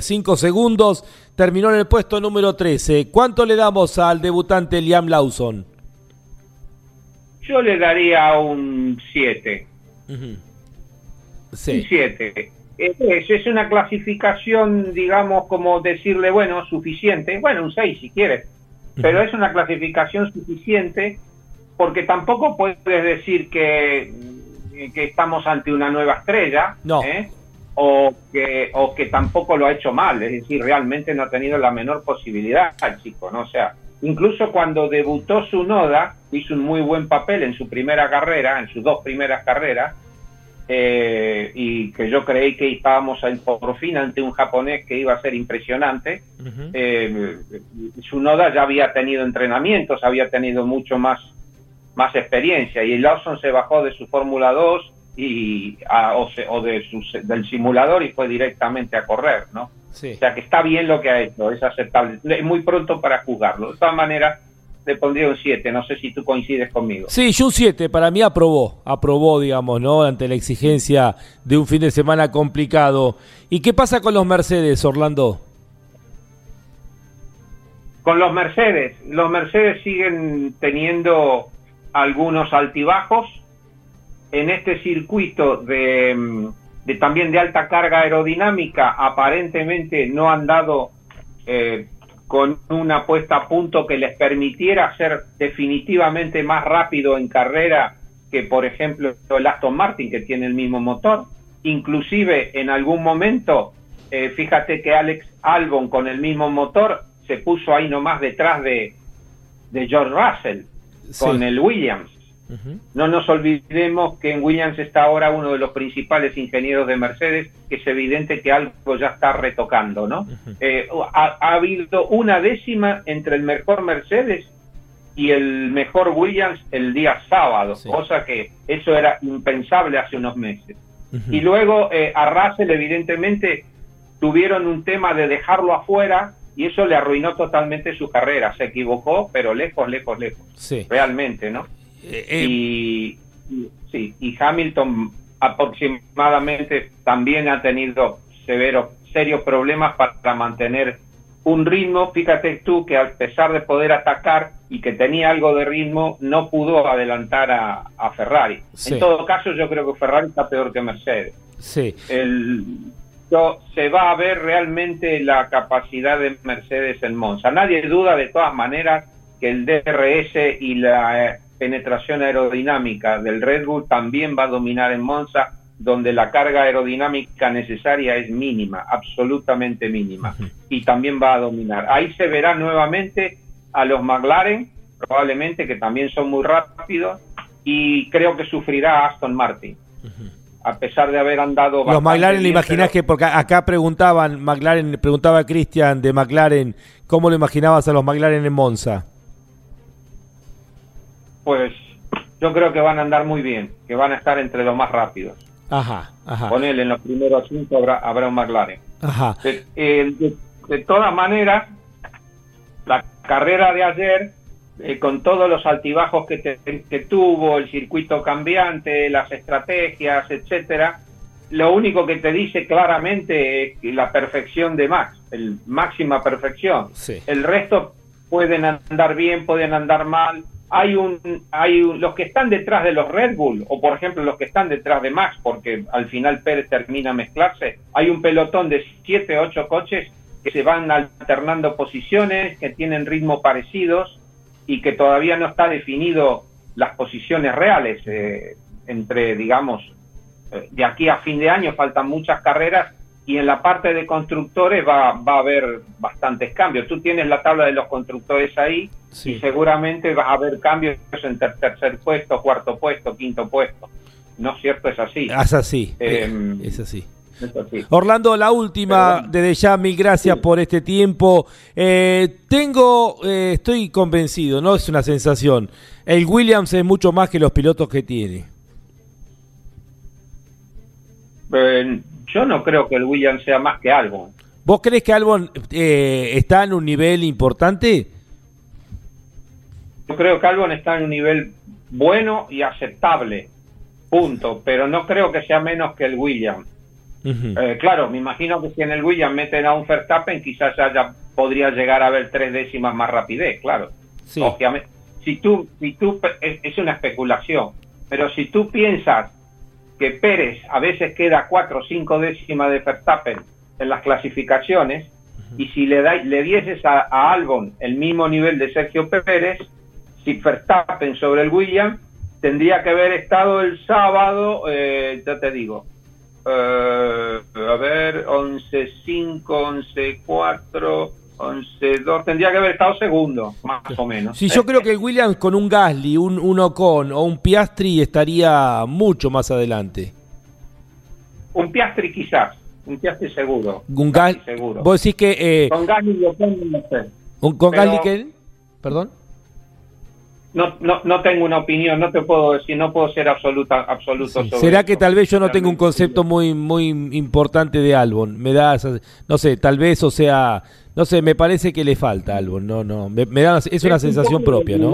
5 segundos. Terminó en el puesto número 13. ¿Cuánto le damos al debutante Liam Lawson? Yo le daría un 7. Sí. Un 7. Es, es una clasificación, digamos, como decirle, bueno, suficiente. Bueno, un 6 si quieres. Pero es una clasificación suficiente porque tampoco puedes decir que, que estamos ante una nueva estrella. No. ¿eh? O que, o que tampoco lo ha hecho mal, es decir, realmente no ha tenido la menor posibilidad chico, ¿no? O sea, incluso cuando debutó su Noda, hizo un muy buen papel en su primera carrera, en sus dos primeras carreras, eh, y que yo creí que estábamos por fin ante un japonés que iba a ser impresionante. Ujú. Eh, Tsunoda ya había tenido entrenamientos, había tenido mucho más, más experiencia y Lawson se bajó de su Fórmula 2 y, a- o, se- o de su- del simulador y fue directamente a correr, ¿no? Sí. O sea que está bien lo que ha hecho, es aceptable. Es muy pronto para juzgarlo. De todas maneras, le pondría un 7, no sé si tú coincides conmigo. Sí, yo un 7, para mí aprobó, aprobó, digamos, ¿no? Ante la exigencia de un fin de semana complicado. ¿Y qué pasa con los Mercedes, Orlando? Con los Mercedes, los Mercedes siguen teniendo algunos altibajos en este circuito de, mm, de también de alta carga aerodinámica. Aparentemente no han dado eh, con una puesta a punto que les permitiera ser definitivamente más rápido en carrera que, por ejemplo, el Aston Martin, que tiene el mismo motor. Inclusive en algún momento, eh, fíjate que Alex Albon con el mismo motor se puso ahí nomás detrás de, de George Russell Sí. con el Williams. No nos olvidemos que en Williams está ahora uno de los principales ingenieros de Mercedes, que es evidente que algo ya está retocando, ¿no? Eh, ha, ha habido una décima entre el mejor Mercedes y el mejor Williams el día sábado, Sí. cosa que eso era impensable hace unos meses. Y luego eh, a Russell evidentemente tuvieron un tema de dejarlo afuera y eso le arruinó totalmente su carrera. Se equivocó, pero lejos, lejos, lejos, Sí. realmente, ¿no? Eh, eh, y, y- sí, y Hamilton aproximadamente también ha tenido severos, serios problemas para mantener un ritmo, fíjate tú que a pesar de poder atacar y que tenía algo de ritmo, no pudo adelantar a, Ferrari. En todo caso, yo creo que Ferrari está peor que Mercedes. Sí. El, se va a ver realmente la capacidad de Mercedes en Monza. Nadie duda de todas maneras que el DRS y la eh, penetración aerodinámica del Red Bull también va a dominar en Monza donde la carga aerodinámica necesaria es mínima, absolutamente mínima, y también va a dominar. Ahí se verá nuevamente a los McLaren, probablemente que también son muy rápidos, y creo que sufrirá Aston Martin. A pesar de haber andado. Los McLaren, ¿le imaginás que.? Porque acá preguntaban, McLaren, preguntaba Cristian de McLaren, ¿cómo lo imaginabas a los McLaren en Monza? Pues yo creo que van a andar muy bien, que van a estar entre los más rápidos. Ajá, ajá. Con él en los primeros cinco habrá, habrá un McLaren. Ajá. De, todas maneras, la carrera de ayer, eh, con todos los altibajos que, que tuvo, el circuito cambiante, las estrategias, etcétera, lo único que te dice claramente es la perfección de Max, el máxima perfección. Sí. El resto pueden andar bien, pueden andar mal, hay un, hay los que están detrás de los Red Bull, o por ejemplo los que están detrás de Max, porque al final Pérez termina a mezclarse, hay un pelotón de 7, 8 coches que se van alternando posiciones, que tienen ritmo parecidos y que todavía no está definido las posiciones reales eh, entre, digamos, eh, de aquí a fin de año faltan muchas carreras y en la parte de constructores va, va a haber bastantes cambios. Tú tienes la tabla de los constructores ahí y seguramente va a haber cambios en tercer puesto, cuarto puesto, quinto puesto. ¿No es cierto? Es así. Es así. Em, es así. Orlando, la última, desde ya mil gracias por este tiempo. Eh, tengo, eh, estoy convencido, no es una sensación. El Williams es mucho más que los pilotos que tiene. Yo no creo que el Williams sea más que Albon. ¿Vos crees que Albon eh, está en un nivel importante? Yo creo que Albon está en un nivel bueno y aceptable, punto, pero no creo que sea menos que el Williams. Eh, claro, me imagino que si en el Williams meten a un Verstappen, quizás ya, podría llegar a haber tres décimas más rapidez, claro. Sí. Si tú, si tú, es una especulación, pero si tú piensas que Pérez a veces queda cuatro o cinco décimas de Verstappen en las clasificaciones, y si le, da, le dieses a, Albon el mismo nivel de Sergio Pérez, si Verstappen sobre el William, tendría que haber estado el sábado, eh, ya te digo, eh, a ver, 11-5, 11-4, 11-2, tendría que haber estado segundo, más o menos. Sí, yo creo que el Williams con un Gasly, un, un Ocon o un Piastri estaría mucho más adelante. Un Piastri quizás, un Piastri seguro. Un Gasly seguro. Vos decís que... Eh, con Gasly lo pongo, no sé. ¿Con Gasly qué? ¿Perdón? No, no, no tengo una opinión, no te puedo decir, no puedo ser absoluta, absoluto sobre ¿Será que tal vez yo no tengo un concepto muy muy importante de Albon? Me da, no sé, tal vez, o sea, no sé, me parece que le falta Albon, no, no, me, da, es una sensación propia, ¿no?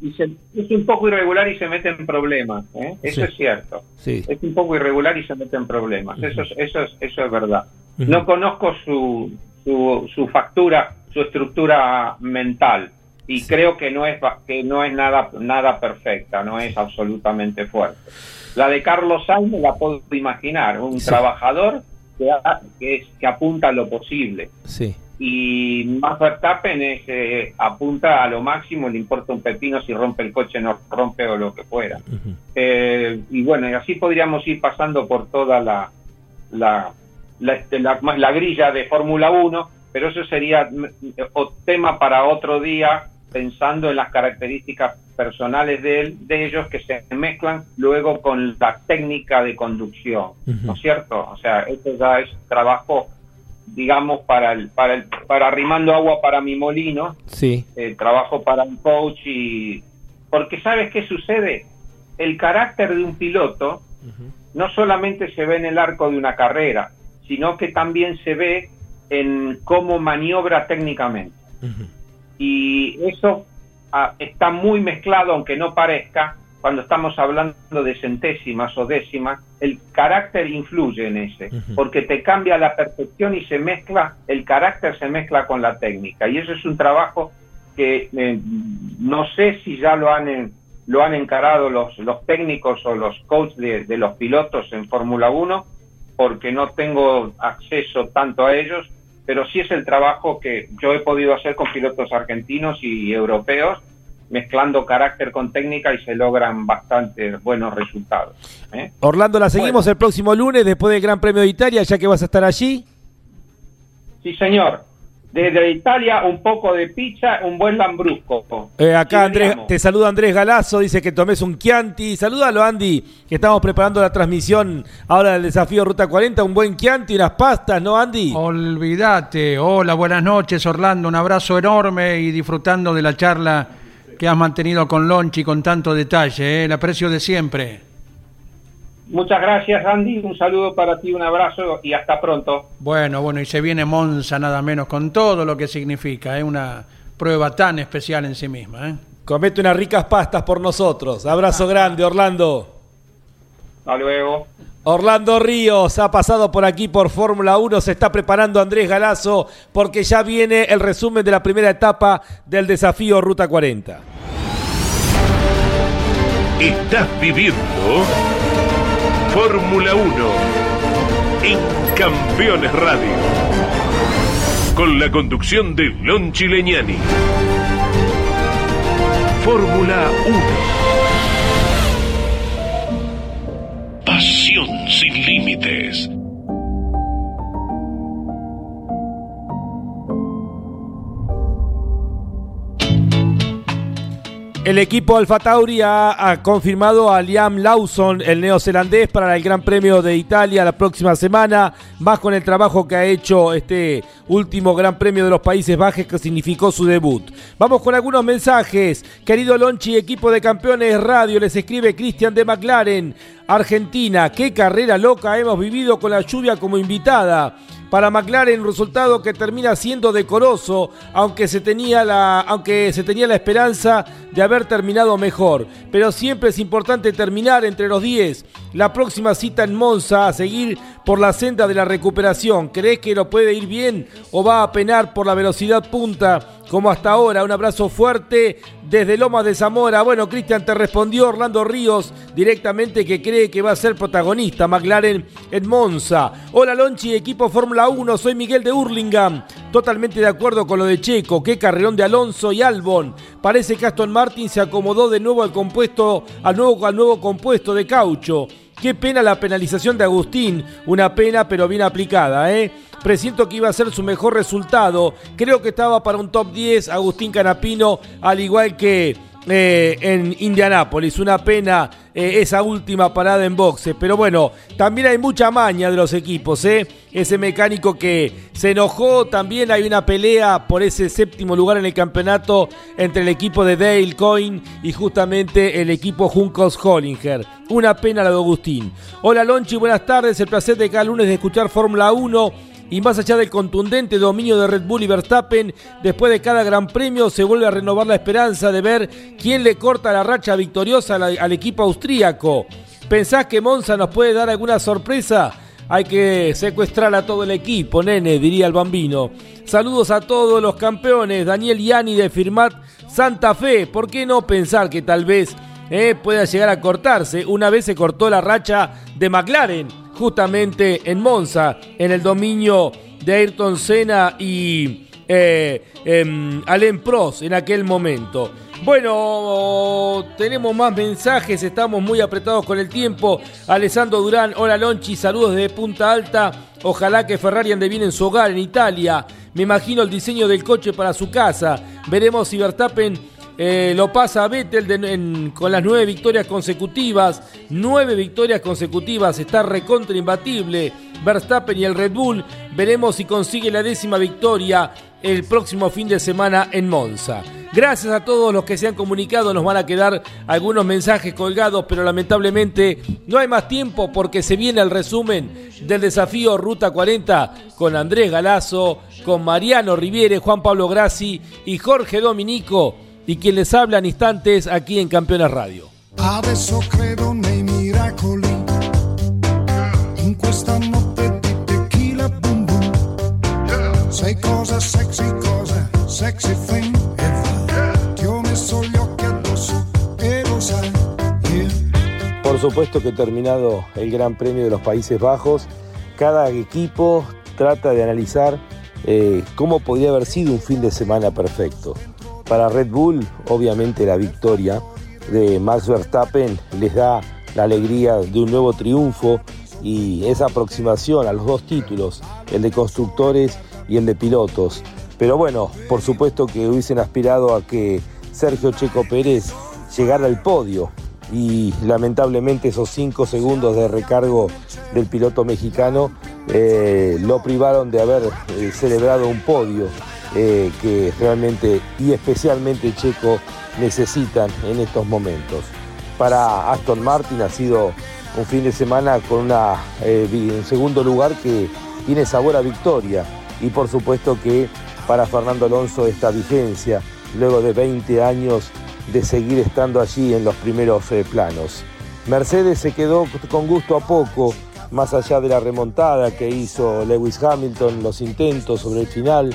Y es un poco irregular y se mete en problemas, ¿eh? eso es cierto. Sí. Es un poco irregular y se mete en problemas, eso, es, eso, es, eso es verdad. No conozco su, su, su factura, su estructura mental y creo que no es que no es nada nada perfecta, no es absolutamente fuerte. La de Carlos Sainz la puedo imaginar, un trabajador que, que, que, apunta a lo posible. Sí. Y Max Verstappen es, eh, apunta a lo máximo, le importa un pepino si rompe el coche, no rompe o lo que fuera. Eh, y bueno, y así podríamos ir pasando por toda la, la, la, este, la, la grilla de Fórmula 1, pero eso sería mm, tema para otro día pensando en las características personales de, de ellos que se mezclan luego con la técnica de conducción, ¿no es cierto? O sea, esto ya es trabajo, digamos, para el, para el, para arrimando agua para mi molino, sí. Eh, trabajo para un coach y porque sabes qué sucede, el carácter de un piloto no solamente se ve en el arco de una carrera, sino que también se ve en cómo maniobra técnicamente y eso ah, está muy mezclado, aunque no parezca, cuando estamos hablando de centésimas o décimas, el carácter influye en ese, porque te cambia la percepción y se mezcla, el carácter se mezcla con la técnica. Y eso es un trabajo que eh, no sé si ya lo han, lo han encarado los, los técnicos o los coaches de, de los pilotos en Fórmula 1, porque no tengo acceso tanto a ellos, pero sí es el trabajo que yo he podido hacer con pilotos argentinos y europeos, mezclando carácter con técnica y se logran bastante buenos resultados. ¿eh? Orlando, la seguimos el próximo lunes después del Gran Premio de Italia, ya que vas a estar allí. Sí, señor. Desde Italia, un poco de pizza, un buen lambrusco. Eh, acá Andrés, te saluda Andrés Galazo, dice que tomes un Chianti. Salúdalo, Andy, que estamos preparando la transmisión ahora del desafío Ruta 40. Un buen Chianti, unas pastas, ¿no, Andy? Olvídate. Hola, buenas noches, Orlando. Un abrazo enorme y disfrutando de la charla que has mantenido con Lonchi con tanto detalle. ¿eh? El aprecio de siempre. Muchas gracias, Andy. Un saludo para ti, un abrazo y hasta pronto. Bueno, bueno, y se viene Monza nada menos con todo lo que significa, es ¿eh? una prueba tan especial en sí misma. ¿eh? Comete unas ricas pastas por nosotros. Abrazo grande, Orlando. Hasta luego. Orlando Ríos ha pasado por aquí por Fórmula 1, se está preparando Andrés Galazo porque ya viene el resumen de la primera etapa del desafío Ruta 40. Estás viviendo Fórmula 1 en Campeones Radio. Con la conducción de Lon Chileñani. Fórmula 1. Pasión sin límites. El equipo Alfa Tauri ha, confirmado a Liam Lawson, el neozelandés, para el Gran Premio de Italia la próxima semana, más con el trabajo que ha hecho este último Gran Premio de los Países Bajos que significó su debut. Vamos con algunos mensajes. Querido Lonchi, equipo de campeones radio, les escribe Cristian de McLaren, Argentina. Qué carrera loca hemos vivido con la lluvia como invitada para McLaren, un resultado que termina siendo decoroso, aunque se tenía la, aunque se tenía la esperanza de haber terminado mejor. Pero siempre es importante terminar entre los 10. La próxima cita en Monza a seguir por la senda de la recuperación. ¿Crees que lo puede ir bien o va a penar por la velocidad punta como hasta ahora? Un abrazo fuerte desde Lomas de Zamora. Bueno, Cristian, te respondió Orlando Ríos directamente que cree que va a ser protagonista McLaren en Monza. Hola Lonchi, equipo Fórmula 1, soy Miguel de Hurlingham. Totalmente de acuerdo con lo de Checo, qué carrerón de Alonso y Albon. Parece que Aston Martin se acomodó de nuevo compuesto, al nuevo, al nuevo compuesto de caucho. Qué pena la penalización de Agustín, una pena pero bien aplicada, ¿eh? Presiento que iba a ser su mejor resultado. Creo que estaba para un top 10 Agustín Canapino, al igual que eh, en Indianápolis. Una pena eh, esa última parada en boxe. Pero bueno, también hay mucha maña de los equipos. ¿eh? Ese mecánico que se enojó. También hay una pelea por ese séptimo lugar en el campeonato entre el equipo de Dale Coyne y justamente el equipo Juncos Hollinger. Una pena la de Agustín. Hola Lonchi, buenas tardes. El placer de cada lunes de escuchar Fórmula 1 y más allá del contundente dominio de Red Bull y Verstappen, después de cada gran premio se vuelve a renovar la esperanza de ver quién le corta la racha victoriosa al, equipo austríaco. ¿Pensás que Monza nos puede dar alguna sorpresa? Hay que secuestrar a todo el equipo, nene, diría el bambino. Saludos a todos los campeones. Daniel Yani de Firmat Santa Fe. ¿Por qué no pensar que tal vez eh, pueda llegar a cortarse? Una vez se cortó la racha de McLaren justamente en Monza, en el dominio de Ayrton Senna y eh, em, Alain Prost en aquel momento. Bueno, tenemos más mensajes, estamos muy apretados con el tiempo. Alessandro Durán, hola Lonchi, saludos desde Punta Alta. Ojalá que Ferrari ande bien en su hogar, en Italia. Me imagino el diseño del coche para su casa. Veremos si Verstappen eh, lo pasa a Vettel con las nueve victorias consecutivas. Nueve victorias consecutivas. Está recontra imbatible. Verstappen y el Red Bull. Veremos si consigue la décima victoria el próximo fin de semana en Monza. Gracias a todos los que se han comunicado. Nos van a quedar algunos mensajes colgados, pero lamentablemente no hay más tiempo porque se viene el resumen del desafío Ruta 40 con Andrés Galazo, con Mariano Riviere, Juan Pablo Grassi y Jorge Dominico y quien les habla en instantes aquí en Campeones Radio. Por supuesto que terminado el Gran Premio de los Países Bajos, cada equipo trata de analizar eh, cómo podría haber sido un fin de semana perfecto. Para Red Bull, obviamente la victoria de Max Verstappen les da la alegría de un nuevo triunfo y esa aproximación a los dos títulos, el de constructores y el de pilotos. Pero bueno, por supuesto que hubiesen aspirado a que Sergio Checo Pérez llegara al podio y lamentablemente esos cinco segundos de recargo del piloto mexicano eh, lo privaron de haber eh, celebrado un podio eh, que realmente y especialmente Checo necesitan en estos momentos. Para Aston Martin ha sido un fin de semana con una, un segundo lugar que tiene sabor a victoria y por supuesto que para Fernando Alonso esta vigencia luego de 20 años de seguir estando allí en los primeros planos. Mercedes se quedó con gusto a poco, más allá de la remontada que hizo Lewis Hamilton, los intentos sobre el final,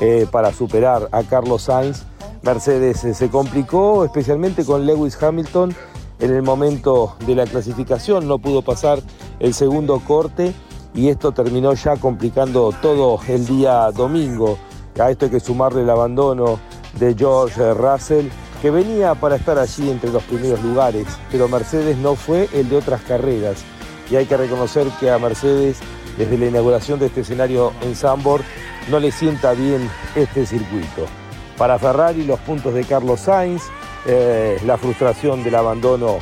eh, para superar a Carlos Sainz. Mercedes eh, se complicó, especialmente con Lewis Hamilton en el momento de la clasificación, no pudo pasar el segundo corte y esto terminó ya complicando todo el día domingo. A esto hay que sumarle el abandono de George Russell, que venía para estar allí entre los primeros lugares, pero Mercedes no fue el de otras carreras. Y hay que reconocer que a Mercedes, desde la inauguración de este escenario en Zandvoort, no le sienta bien este circuito. Para Ferrari los puntos de Carlos Sainz, eh, la frustración del abandono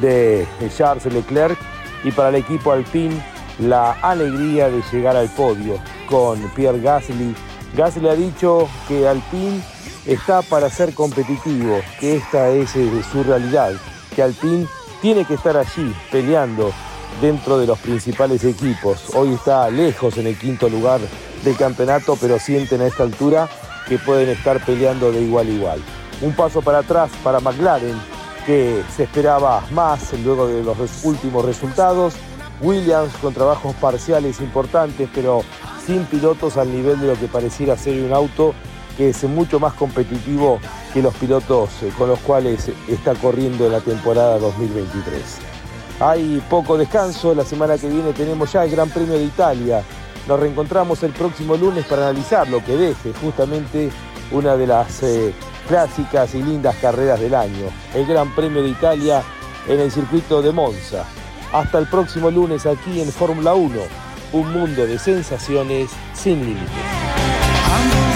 de Charles Leclerc y para el equipo Alpine la alegría de llegar al podio con Pierre Gasly. Gasly ha dicho que Alpine está para ser competitivo, que esta es eh, su realidad, que Alpine tiene que estar allí peleando dentro de los principales equipos. Hoy está lejos en el quinto lugar del campeonato, pero sienten a esta altura que pueden estar peleando de igual a igual. Un paso para atrás para McLaren, que se esperaba más luego de los últimos resultados. Williams con trabajos parciales importantes, pero sin pilotos al nivel de lo que pareciera ser un auto que es mucho más competitivo que los pilotos eh, con los cuales está corriendo la temporada 2023. Hay poco descanso, la semana que viene tenemos ya el Gran Premio de Italia. Nos reencontramos el próximo lunes para analizar lo que deje justamente una de las eh, clásicas y lindas carreras del año, el Gran Premio de Italia en el circuito de Monza. Hasta el próximo lunes aquí en Fórmula 1, un mundo de sensaciones sin límites.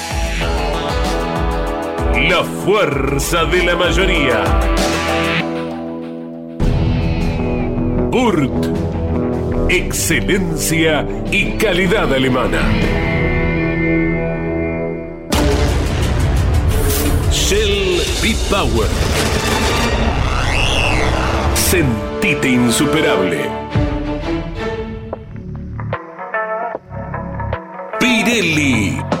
La fuerza de la mayoría. Urt. Excelencia y calidad alemana. Shell B-Power. Sentite insuperable. Pirelli.